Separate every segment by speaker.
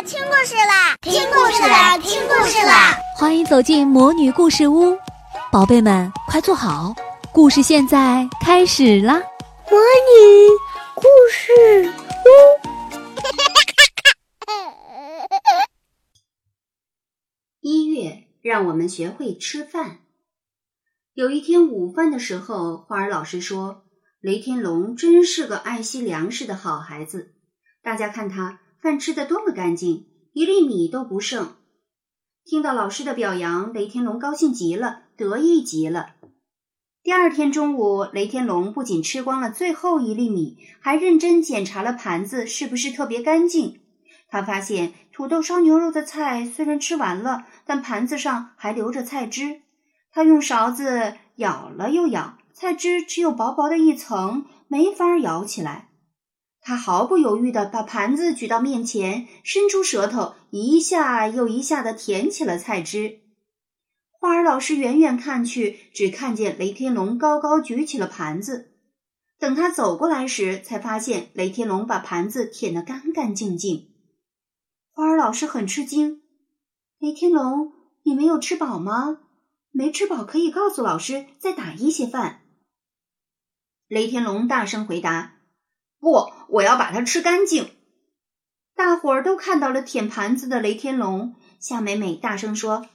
Speaker 1: 啦，听故事啦，听故事啦，听故事啦！
Speaker 2: 欢迎走进魔女故事屋，宝贝们快坐好，故事现在开始啦！
Speaker 1: 魔女故事屋，
Speaker 3: 一月让我们学会吃饭。有一天午饭的时候，花儿老师说：“雷天龙真是个爱惜粮食的好孩子。”大家看他。饭吃的多么干净，一粒米都不剩。听到老师的表扬，雷天龙高兴极了，得意极了。第二天中午，雷天龙不仅吃光了最后一粒米，还认真检查了盘子是不是特别干净。他发现土豆烧牛肉的菜虽然吃完了，但盘子上还留着菜汁。他用勺子舀了又舀，菜汁只有薄薄的一层，没法舀起来。他毫不犹豫地把盘子举到面前，伸出舌头，一下又一下地舔起了菜汁。花儿老师远远看去，只看见雷天龙高高举起了盘子。等他走过来时，才发现雷天龙把盘子舔得干干净净。花儿老师很吃惊：“雷天龙，你没有吃饱吗？没吃饱可以告诉老师，再打一些饭。”雷天龙大声回答。不，我要把它吃干净。大伙儿都看到了舔盘子的雷天龙。夏美美大声说：“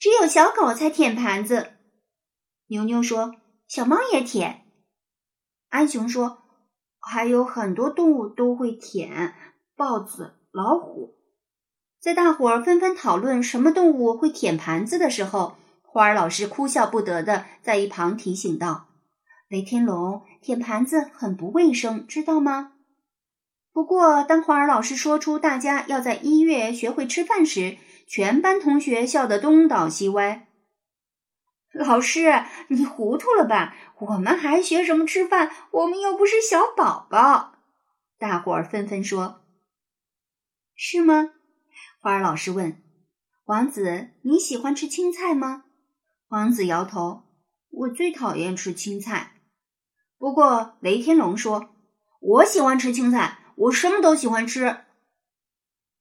Speaker 3: 只有小狗才舔盘子。”牛牛说：“小猫也舔。”安熊说：“还有很多动物都会舔，豹子、老虎。”在大伙儿纷纷讨论什么动物会舔盘子的时候，花儿老师哭笑不得的在一旁提醒道。雷天龙舔盘子很不卫生，知道吗？不过，当花儿老师说出大家要在一月学会吃饭时，全班同学笑得东倒西歪。老师，你糊涂了吧？我们还学什么吃饭？我们又不是小宝宝。大伙儿纷纷说：“是吗？”花儿老师问王子：“你喜欢吃青菜吗？”王子摇头：“我最讨厌吃青菜。”不过，雷天龙说：“我喜欢吃青菜，我什么都喜欢吃。”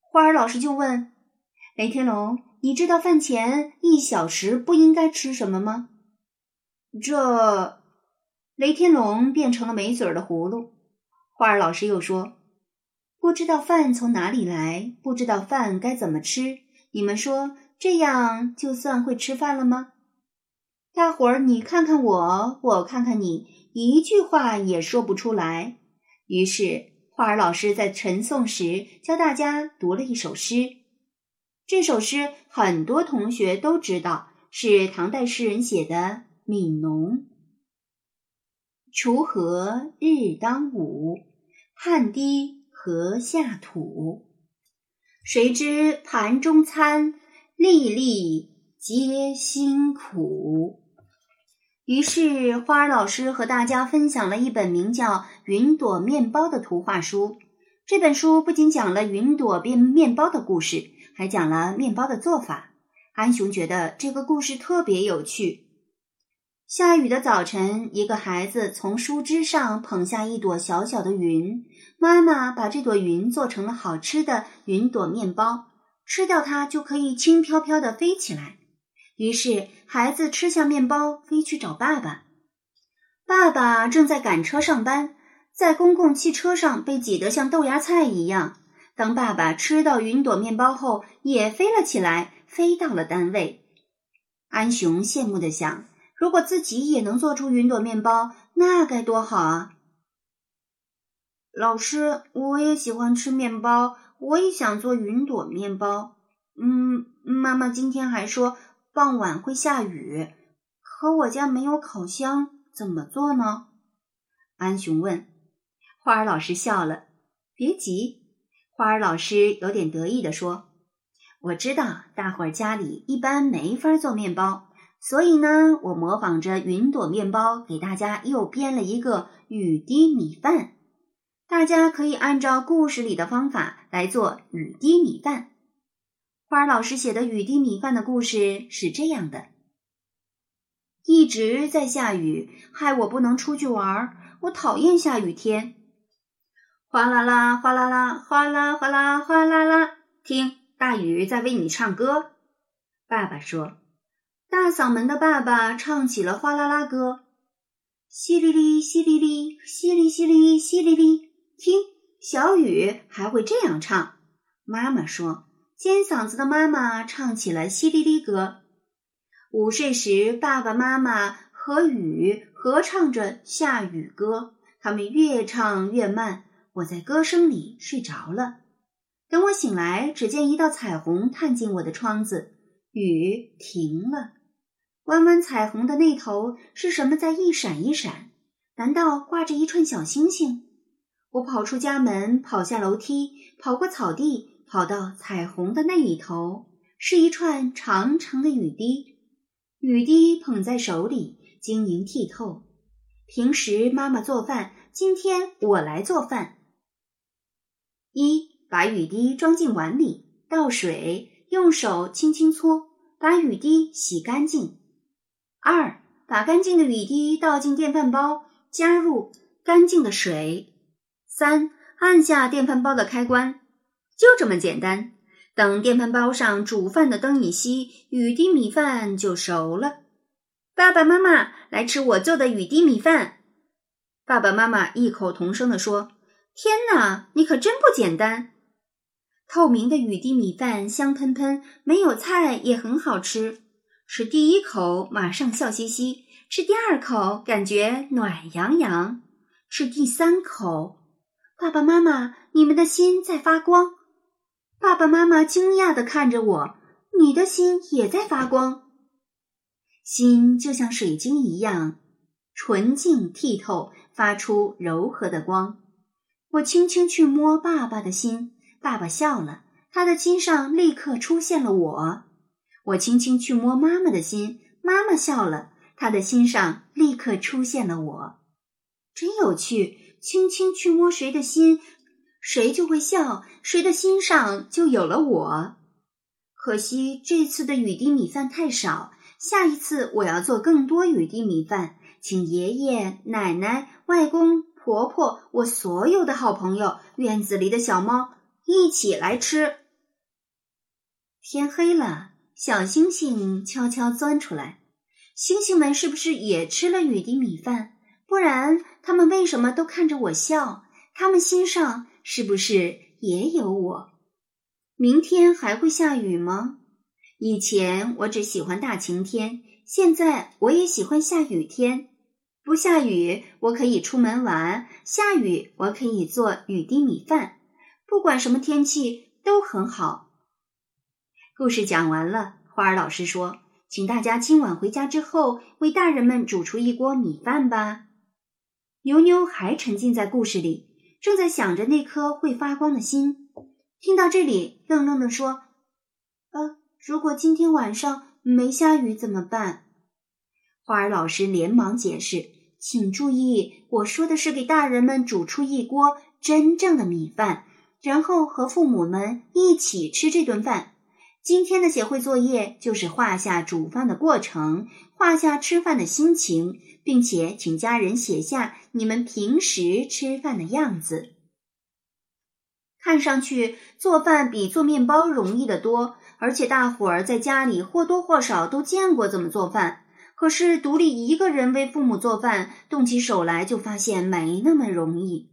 Speaker 3: 花儿老师就问雷天龙：“你知道饭前一小时不应该吃什么吗？”这，雷天龙变成了没嘴的葫芦。花儿老师又说：“不知道饭从哪里来，不知道饭该怎么吃，你们说这样就算会吃饭了吗？”大伙儿，你看看我，我看看你。一句话也说不出来。于是，花儿老师在晨诵时教大家读了一首诗。这首诗很多同学都知道，是唐代诗人写的《悯农》：“锄禾日当午，汗滴禾下土。谁知盘中餐，粒粒皆辛苦。”于是，花儿老师和大家分享了一本名叫《云朵面包》的图画书。这本书不仅讲了云朵变面包的故事，还讲了面包的做法。安雄觉得这个故事特别有趣。下雨的早晨，一个孩子从树枝上捧下一朵小小的云，妈妈把这朵云做成了好吃的云朵面包，吃掉它就可以轻飘飘的飞起来。于是，孩子吃下面包，飞去找爸爸。爸爸正在赶车上班，在公共汽车上被挤得像豆芽菜一样。当爸爸吃到云朵面包后，也飞了起来，飞到了单位。安雄羡慕地想：如果自己也能做出云朵面包，那该多好啊！老师，我也喜欢吃面包，我也想做云朵面包。嗯，妈妈今天还说。傍晚会下雨，可我家没有烤箱，怎么做呢？安雄问。花儿老师笑了。别急，花儿老师有点得意地说：“我知道大伙儿家里一般没法做面包，所以呢，我模仿着云朵面包，给大家又编了一个雨滴米饭。大家可以按照故事里的方法来做雨滴米饭。”花儿老师写的《雨滴米饭》的故事是这样的：一直在下雨，害我不能出去玩。我讨厌下雨天。哗啦啦，哗啦啦，哗啦哗啦哗啦啦。听，大雨在为你唱歌。”爸爸说：“大嗓门的爸爸唱起了哗啦啦歌，淅沥沥，淅沥沥，淅沥淅沥，淅沥沥。听，小雨还会这样唱。”妈妈说：“尖嗓子的妈妈唱起了淅沥沥歌。”午睡时，爸爸妈妈和雨合唱着下雨歌，他们越唱越慢，我在歌声里睡着了。等我醒来，只见一道彩虹探进我的窗子。雨停了，弯弯彩虹的那头是什么在一闪一闪？难道挂着一串小星星？我跑出家门，跑下楼梯，跑过草地，跑到彩虹的那一头，是一串长长的雨滴。雨滴捧在手里，晶莹剔透。平时妈妈做饭，今天我来做饭。一，把雨滴装进碗里，倒水。用手轻轻搓，把雨滴洗干净。二，把干净的雨滴倒进电饭煲，加入干净的水。三，按下电饭煲的开关，就这么简单。等电饭煲上煮饭的灯一熄，雨滴米饭就熟了。爸爸妈妈来吃我做的雨滴米饭。爸爸妈妈异口同声地说：“天哪，你可真不简单！”透明的雨滴米饭香喷喷，没有菜也很好吃。吃第一口马上笑嘻嘻，吃第二口感觉暖洋洋，吃第三口，爸爸妈妈，你们的心在发光。爸爸妈妈惊讶地看着我，你的心也在发光。心就像水晶一样纯净剔透，发出柔和的光。我轻轻去摸爸爸的心。爸爸笑了，他的心上立刻出现了我。我轻轻去摸妈妈的心，妈妈笑了，她的心上立刻出现了我。真有趣，轻轻去摸谁的心，谁就会笑，谁的心上就有了我。可惜这次的雨滴米饭太少，下一次我要做更多雨滴米饭，请爷爷奶奶、外公婆婆，我所有的好朋友，院子里的小猫。一起来吃。天黑了，小星星悄悄钻出来。星星们是不是也吃了雨滴米饭？不然，他们为什么都看着我笑？他们心上是不是也有我？明天还会下雨吗？以前我只喜欢大晴天，现在我也喜欢下雨天。不下雨，我可以出门玩；下雨，我可以做雨滴米饭。不管什么天气都很好。故事讲完了，花儿老师说：“请大家今晚回家之后为大人们煮出一锅米饭吧。”牛牛还沉浸在故事里，正在想着那颗会发光的心。听到这里，愣愣地说：“呃，如果今天晚上没下雨怎么办？”花儿老师连忙解释：“请注意，我说的是给大人们煮出一锅真正的米饭。”然后和父母们一起吃这顿饭。今天的协会作业就是画下煮饭的过程，画下吃饭的心情，并且请家人写下你们平时吃饭的样子。看上去做饭比做面包容易得多，而且大伙儿在家里或多或少都见过怎么做饭。可是独立一个人为父母做饭，动起手来就发现没那么容易。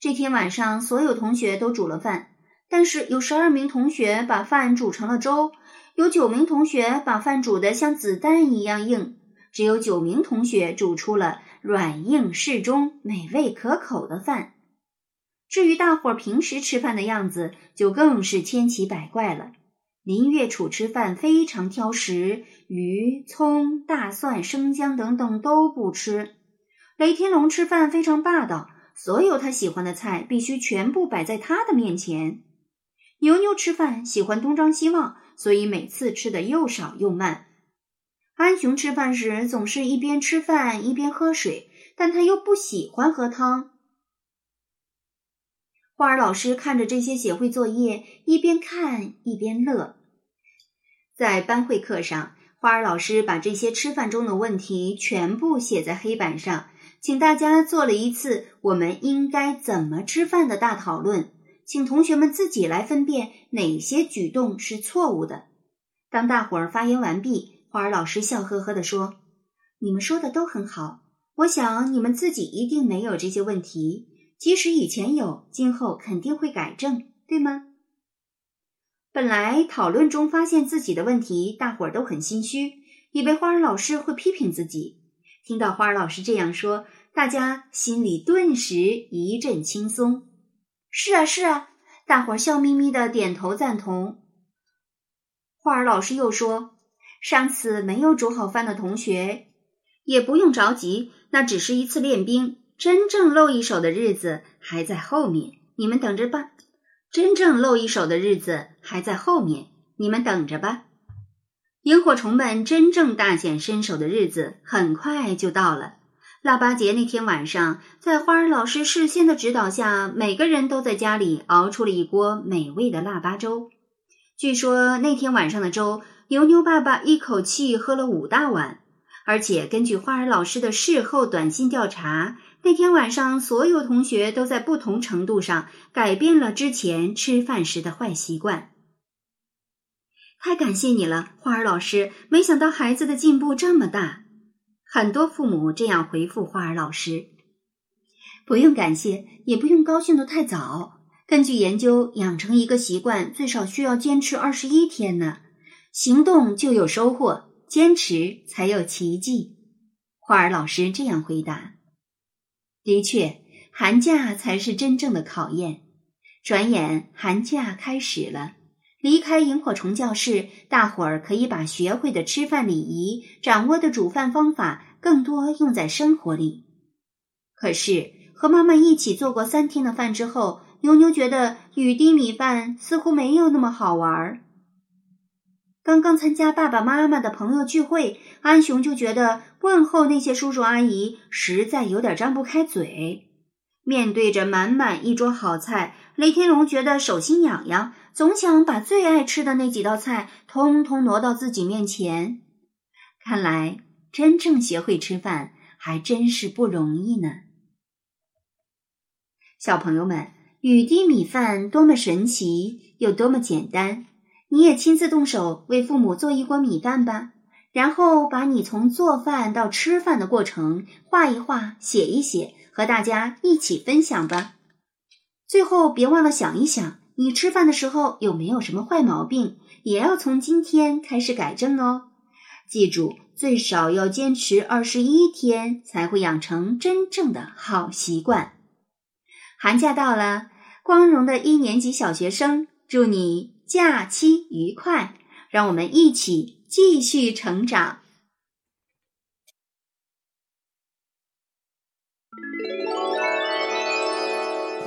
Speaker 3: 这天晚上，所有同学都煮了饭，但是有十二名同学把饭煮成了粥，有九名同学把饭煮得像子弹一样硬，只有九名同学煮出了软硬适中、美味可口的饭。至于大伙儿平时吃饭的样子，就更是千奇百怪了。林月楚吃饭非常挑食，鱼、葱、大蒜、生姜等等都不吃。雷天龙吃饭非常霸道。所有他喜欢的菜必须全部摆在他的面前。牛牛吃饭喜欢东张西望，所以每次吃的又少又慢。安雄吃饭时总是一边吃饭一边喝水，但他又不喜欢喝汤。花儿老师看着这些写会作业，一边看一边乐。在班会课上，花儿老师把这些吃饭中的问题全部写在黑板上。请大家做了一次我们应该怎么吃饭的大讨论，请同学们自己来分辨哪些举动是错误的。当大伙儿发言完毕，花儿老师笑呵呵地说：“你们说的都很好，我想你们自己一定没有这些问题，即使以前有，今后肯定会改正，对吗？”本来讨论中发现自己的问题，大伙儿都很心虚，以为花儿老师会批评自己。听到花儿老师这样说，大家心里顿时一阵轻松。是啊，是啊，大伙儿笑眯眯的点头赞同。花儿老师又说：“上次没有煮好饭的同学，也不用着急，那只是一次练兵，真正露一手的日子还在后面，你们等着吧。真正露一手的日子还在后面，你们等着吧。萤火虫们真正大显身手的日子很快就到了。腊八节那天晚上，在花儿老师事先的指导下，每个人都在家里熬出了一锅美味的腊八粥。”据说那天晚上的粥，牛牛爸爸一口气喝了五大碗。而且根据花儿老师的事后短信调查，那天晚上所有同学都在不同程度上改变了之前吃饭时的坏习惯。太感谢你了，花儿老师！没想到孩子的进步这么大。很多父母这样回复花儿老师：“不用感谢，也不用高兴的太早。”根据研究，养成一个习惯最少需要坚持二十一天呢。行动就有收获，坚持才有奇迹。花儿老师这样回答。的确，寒假才是真正的考验。转眼寒假开始了，离开萤火虫教室，大伙儿可以把学会的吃饭礼仪、掌握的煮饭方法，更多用在生活里。可是，和妈妈一起做过三天的饭之后，牛牛觉得雨滴米饭似乎没有那么好玩儿。刚刚参加爸爸妈妈的朋友聚会，安雄就觉得问候那些叔叔阿姨实在有点张不开嘴。面对着满满一桌好菜，雷天龙觉得手心痒痒，总想把最爱吃的那几道菜通通挪到自己面前。看来真正学会吃饭还真是不容易呢，小朋友们。雨滴米饭多么神奇，又多么简单！你也亲自动手为父母做一锅米饭吧，然后把你从做饭到吃饭的过程画一画、写一写，和大家一起分享吧。最后别忘了想一想，你吃饭的时候有没有什么坏毛病，也要从今天开始改正哦。记住，最少要坚持二十一天，才会养成真正的好习惯。寒假到了。光荣的一年级小学生，祝你假期愉快！让我们一起继续成长。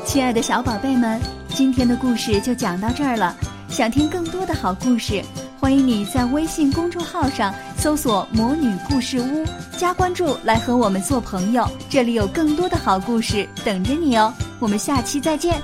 Speaker 2: 亲爱的小宝贝们，今天的故事就讲到这儿了。想听更多的好故事，欢迎你在微信公众号上搜索“魔女故事屋”，加关注来和我们做朋友。这里有更多的好故事等着你哦！我们下期再见。